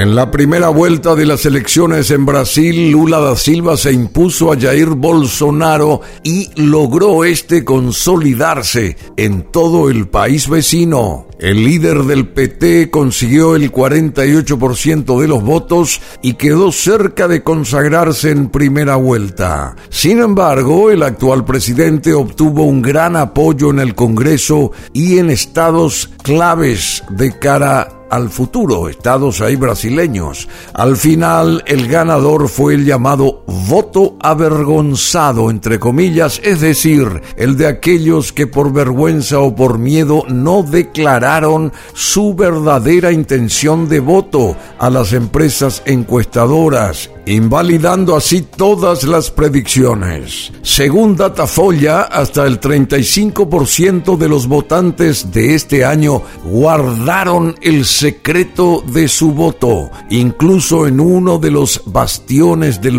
En la primera vuelta de las elecciones en Brasil, Lula da Silva se impuso a Jair Bolsonaro y logró este consolidarse en todo el país vecino. El líder del PT consiguió el 48% de los votos y quedó cerca de consagrarse en primera vuelta. Sin embargo, el actual presidente obtuvo un gran apoyo en el Congreso y en estados claves de cara al futuro, estados ahí brasileños. Al final, el ganador fue el llamado voto avergonzado, entre comillas, es decir, el de aquellos que por vergüenza o por miedo no declararon su verdadera intención de voto a las empresas encuestadoras invalidando así todas las predicciones. Según Datafolla, hasta el 35% de los votantes de este año guardaron el secreto de su voto, incluso en uno de los bastiones del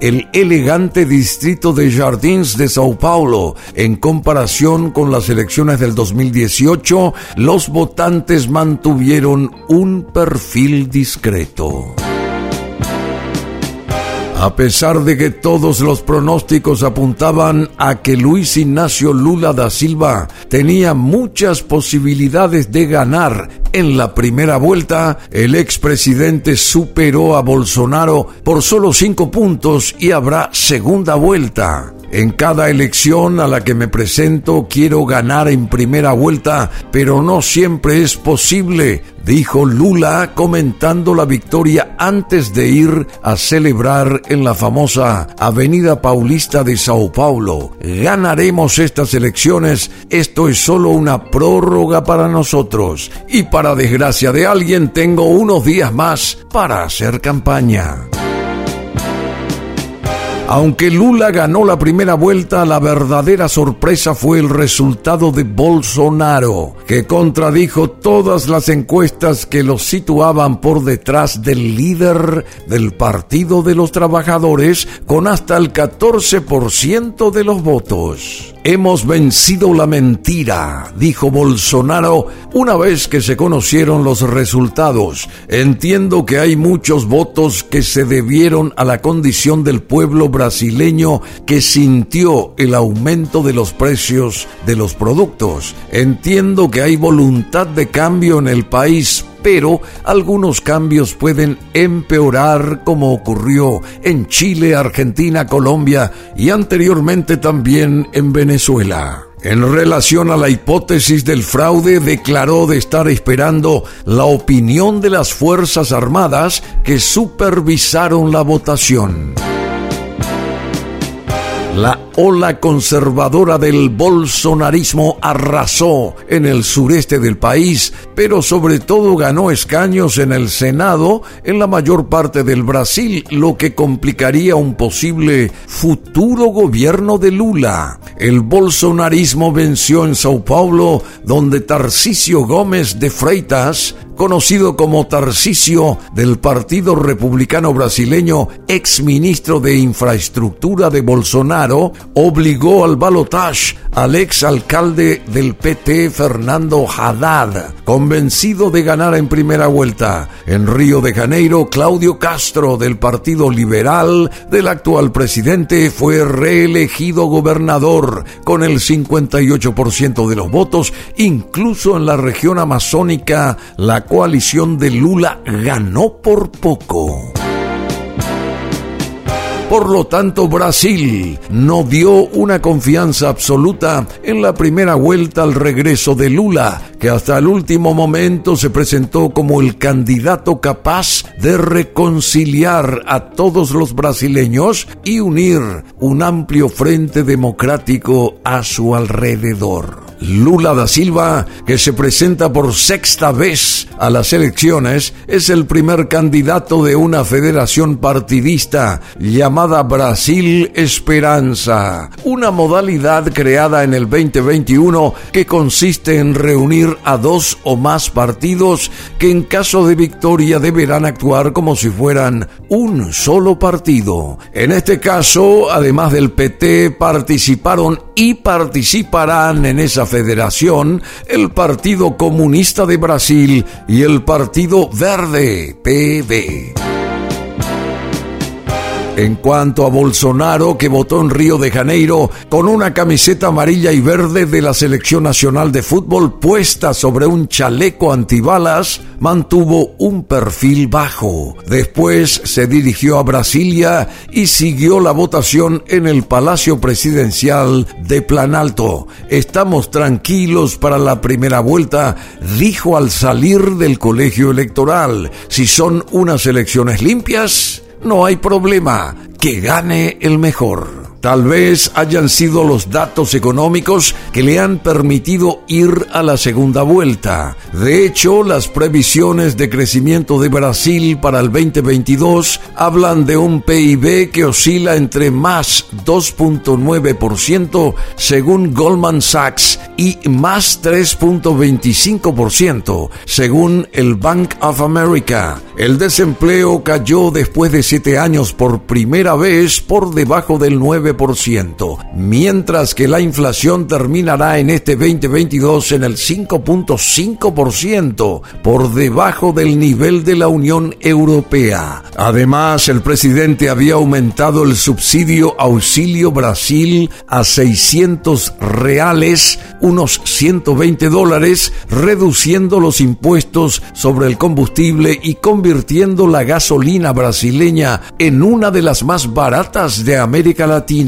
el elegante distrito de Jardins de Sao Paulo. En comparación con las elecciones del 2018, los votantes mantuvieron un perfil discreto. A pesar de que todos los pronósticos apuntaban a que Luis Ignacio Lula da Silva tenía muchas posibilidades de ganar en la primera vuelta, el expresidente superó a Bolsonaro por solo cinco puntos y habrá segunda vuelta. En cada elección a la que me presento quiero ganar en primera vuelta, pero no siempre es posible, dijo Lula comentando la victoria antes de ir a celebrar en la famosa Avenida Paulista de Sao Paulo. Ganaremos estas elecciones, esto es solo una prórroga para nosotros y para desgracia de alguien tengo unos días más para hacer campaña. Aunque Lula ganó la primera vuelta, la verdadera sorpresa fue el resultado de Bolsonaro, que contradijo todas las encuestas que lo situaban por detrás del líder del Partido de los Trabajadores con hasta el 14% de los votos. Hemos vencido la mentira, dijo Bolsonaro una vez que se conocieron los resultados. Entiendo que hay muchos votos que se debieron a la condición del pueblo brasileño que sintió el aumento de los precios de los productos. Entiendo que hay voluntad de cambio en el país pero algunos cambios pueden empeorar como ocurrió en Chile, Argentina, Colombia y anteriormente también en Venezuela. En relación a la hipótesis del fraude, declaró de estar esperando la opinión de las Fuerzas Armadas que supervisaron la votación. La ola conservadora del bolsonarismo arrasó en el sureste del país, pero sobre todo ganó escaños en el Senado en la mayor parte del Brasil, lo que complicaría un posible futuro gobierno de Lula. El bolsonarismo venció en Sao Paulo, donde Tarcisio Gómez de Freitas conocido como Tarcisio del Partido Republicano Brasileño, ex ministro de Infraestructura de Bolsonaro, obligó al balotage al ex alcalde del PT, Fernando Haddad, convencido de ganar en primera vuelta. En Río de Janeiro, Claudio Castro, del Partido Liberal del actual presidente, fue reelegido gobernador con el 58% de los votos, incluso en la región amazónica, la coalición de Lula ganó por poco. Por lo tanto, Brasil no dio una confianza absoluta en la primera vuelta al regreso de Lula, que hasta el último momento se presentó como el candidato capaz de reconciliar a todos los brasileños y unir un amplio frente democrático a su alrededor. Lula da Silva, que se presenta por sexta vez a las elecciones, es el primer candidato de una federación partidista llamada Brasil Esperanza, una modalidad creada en el 2021 que consiste en reunir a dos o más partidos que en caso de victoria deberán actuar como si fueran un solo partido. En este caso, además del PT, participaron y participarán en esa federación, el Partido Comunista de Brasil y el Partido Verde, PV. En cuanto a Bolsonaro, que votó en Río de Janeiro con una camiseta amarilla y verde de la Selección Nacional de Fútbol puesta sobre un chaleco antibalas, mantuvo un perfil bajo. Después se dirigió a Brasilia y siguió la votación en el Palacio Presidencial de Planalto. Estamos tranquilos para la primera vuelta, dijo al salir del colegio electoral. Si son unas elecciones limpias, no hay problema, que gane el mejor. Tal vez hayan sido los datos económicos que le han permitido ir a la segunda vuelta. De hecho, las previsiones de crecimiento de Brasil para el 2022 hablan de un PIB que oscila entre más 2.9% según Goldman Sachs y más 3.25% según el Bank of America. El desempleo cayó después de siete años por primera vez por debajo del 9%, mientras que la inflación terminará en este 2022 en el 5.5%, por debajo del nivel de la Unión Europea. Además, el presidente había aumentado el subsidio Auxilio Brasil a 600 reales, unos 120 dólares, reduciendo los impuestos sobre el combustible y con convirtiendo la gasolina brasileña en una de las más baratas de América Latina.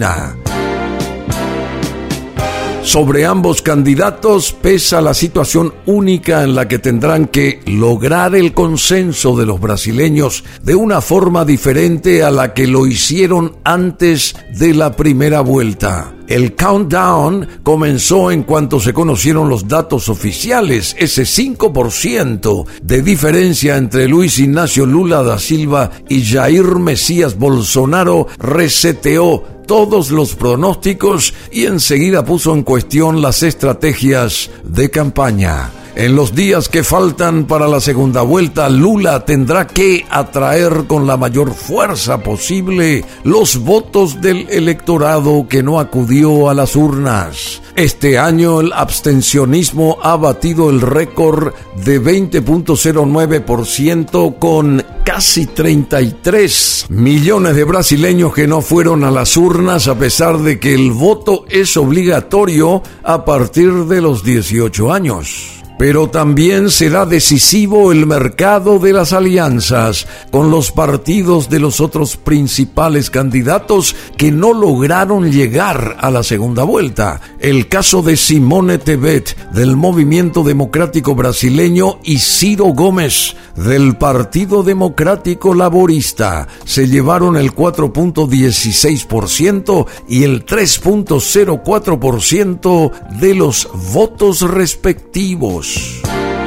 Sobre ambos candidatos pesa la situación única en la que tendrán que lograr el consenso de los brasileños de una forma diferente a la que lo hicieron antes de la primera vuelta. El countdown comenzó en cuanto se conocieron los datos oficiales, ese 5% de diferencia entre Luis Ignacio Lula da Silva y Jair Mesías Bolsonaro reseteó todos los pronósticos y enseguida puso en cuestión las estrategias de campaña. En los días que faltan para la segunda vuelta, Lula tendrá que atraer con la mayor fuerza posible los votos del electorado que no acudió a las urnas. Este año el abstencionismo ha batido el récord de 20.09% con casi 33 millones de brasileños que no fueron a las urnas a pesar de que el voto es obligatorio a partir de los 18 años pero también será decisivo el mercado de las alianzas con los partidos de los otros principales candidatos que no lograron llegar a la segunda vuelta. El caso de Simone Tebet del Movimiento Democrático Brasileño y Ciro Gómez del Partido Democrático Laborista se llevaron el 4.16% y el 3.04% de los votos respectivos. Deus.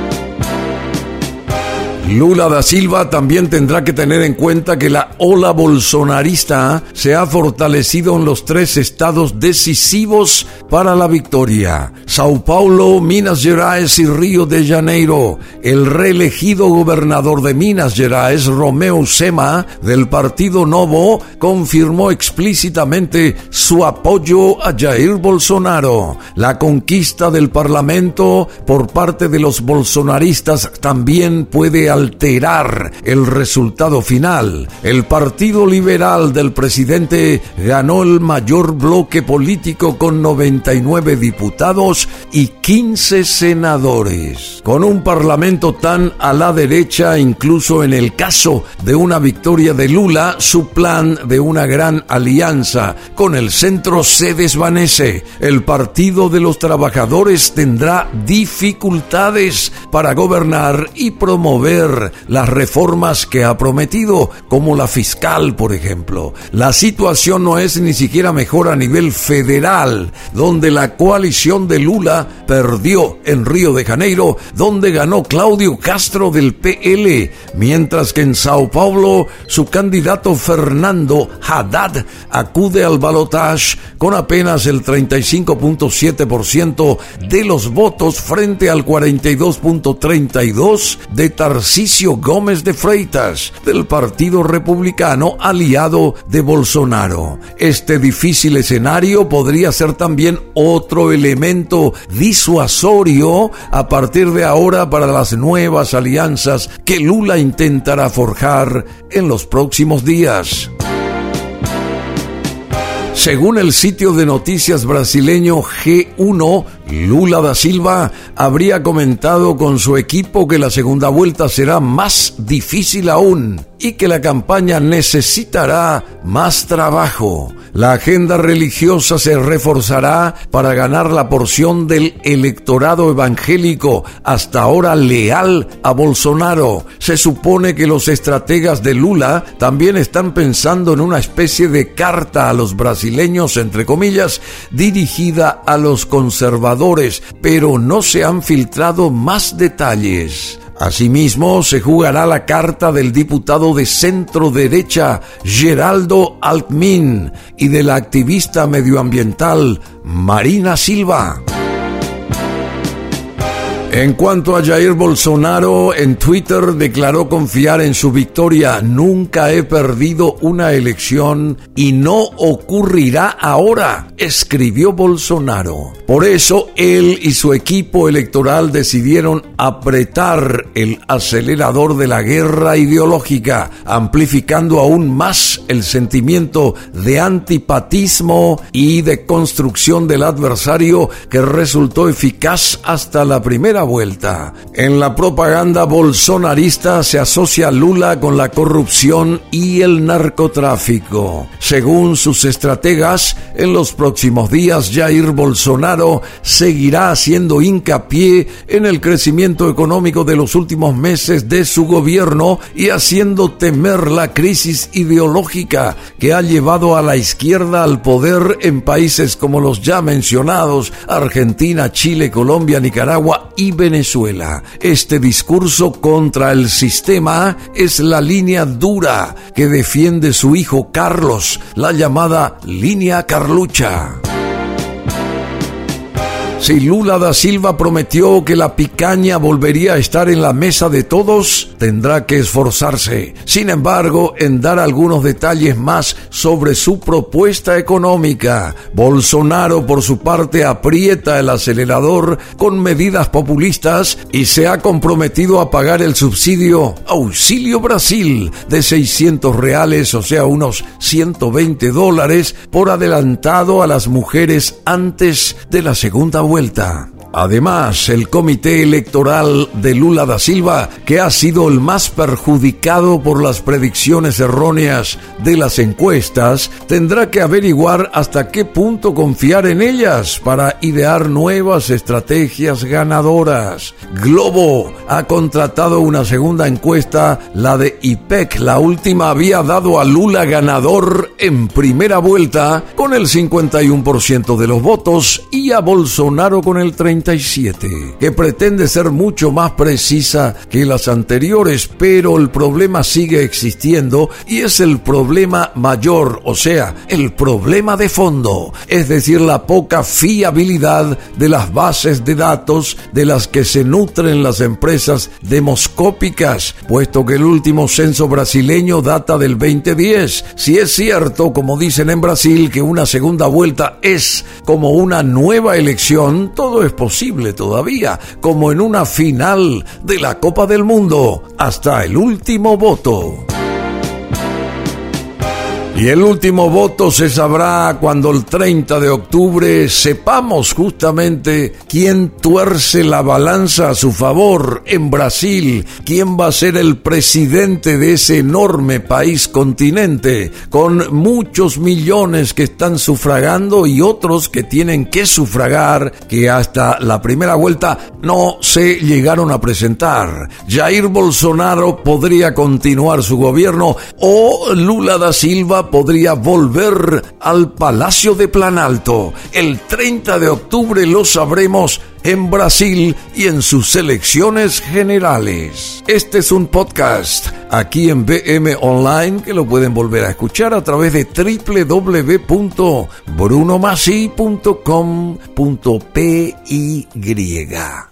Lula da Silva también tendrá que tener en cuenta que la ola bolsonarista se ha fortalecido en los tres estados decisivos para la victoria. Sao Paulo, Minas Gerais y Río de Janeiro. El reelegido gobernador de Minas Gerais, Romeo Sema, del Partido Novo, confirmó explícitamente su apoyo a Jair Bolsonaro. La conquista del Parlamento por parte de los bolsonaristas también puede alterar el resultado final. El Partido Liberal del presidente ganó el mayor bloque político con 99 diputados y 15 senadores. Con un parlamento tan a la derecha, incluso en el caso de una victoria de Lula, su plan de una gran alianza con el centro se desvanece. El Partido de los Trabajadores tendrá dificultades para gobernar y promover las reformas que ha prometido, como la fiscal, por ejemplo. La situación no es ni siquiera mejor a nivel federal, donde la coalición de Lula perdió en Río de Janeiro, donde ganó Claudio Castro del PL, mientras que en Sao Paulo su candidato Fernando Haddad acude al balotage con apenas el 35.7% de los votos frente al 42.32 de Tarcísio Tarcisio Gómez de Freitas, del Partido Republicano aliado de Bolsonaro. Este difícil escenario podría ser también otro elemento disuasorio a partir de ahora para las nuevas alianzas que Lula intentará forjar en los próximos días. Según el sitio de noticias brasileño G1, Lula da Silva habría comentado con su equipo que la segunda vuelta será más difícil aún y que la campaña necesitará más trabajo. La agenda religiosa se reforzará para ganar la porción del electorado evangélico hasta ahora leal a Bolsonaro. Se supone que los estrategas de Lula también están pensando en una especie de carta a los brasileños, entre comillas, dirigida a los conservadores, pero no se han filtrado más detalles. Asimismo, se jugará la carta del diputado de centro derecha Geraldo Altmin y de la activista medioambiental Marina Silva. En cuanto a Jair Bolsonaro, en Twitter declaró confiar en su victoria. Nunca he perdido una elección y no ocurrirá ahora, escribió Bolsonaro. Por eso él y su equipo electoral decidieron apretar el acelerador de la guerra ideológica, amplificando aún más el sentimiento de antipatismo y de construcción del adversario que resultó eficaz hasta la primera vuelta. En la propaganda bolsonarista se asocia Lula con la corrupción y el narcotráfico. Según sus estrategas, en los próximos días Jair Bolsonaro seguirá haciendo hincapié en el crecimiento económico de los últimos meses de su gobierno y haciendo temer la crisis ideológica que ha llevado a la izquierda al poder en países como los ya mencionados, Argentina, Chile, Colombia, Nicaragua y Venezuela. Este discurso contra el sistema es la línea dura que defiende su hijo Carlos, la llamada línea Carlucha. Si Lula da Silva prometió que la picaña volvería a estar en la mesa de todos, tendrá que esforzarse. Sin embargo, en dar algunos detalles más sobre su propuesta económica. Bolsonaro, por su parte, aprieta el acelerador con medidas populistas y se ha comprometido a pagar el subsidio Auxilio Brasil de 600 reales, o sea, unos 120 dólares, por adelantado a las mujeres antes de la segunda vuelta. Además, el comité electoral de Lula da Silva, que ha sido el más perjudicado por las predicciones erróneas de las encuestas, tendrá que averiguar hasta qué punto confiar en ellas para idear nuevas estrategias ganadoras. Globo ha contratado una segunda encuesta, la de IPEC. La última había dado a Lula ganador en primera vuelta con el 51% de los votos y a Bolsonaro con el 30% que pretende ser mucho más precisa que las anteriores, pero el problema sigue existiendo y es el problema mayor, o sea, el problema de fondo, es decir, la poca fiabilidad de las bases de datos de las que se nutren las empresas demoscópicas, puesto que el último censo brasileño data del 2010. Si es cierto, como dicen en Brasil, que una segunda vuelta es como una nueva elección, todo es posible todavía, como en una final de la Copa del Mundo, hasta el último voto. Y el último voto se sabrá cuando el 30 de octubre sepamos justamente quién tuerce la balanza a su favor en Brasil, quién va a ser el presidente de ese enorme país continente, con muchos millones que están sufragando y otros que tienen que sufragar, que hasta la primera vuelta no se llegaron a presentar. Jair Bolsonaro podría continuar su gobierno o Lula da Silva podría volver al Palacio de Planalto. El 30 de octubre lo sabremos en Brasil y en sus elecciones generales. Este es un podcast aquí en BM Online que lo pueden volver a escuchar a través de www.brunomasi.com.py.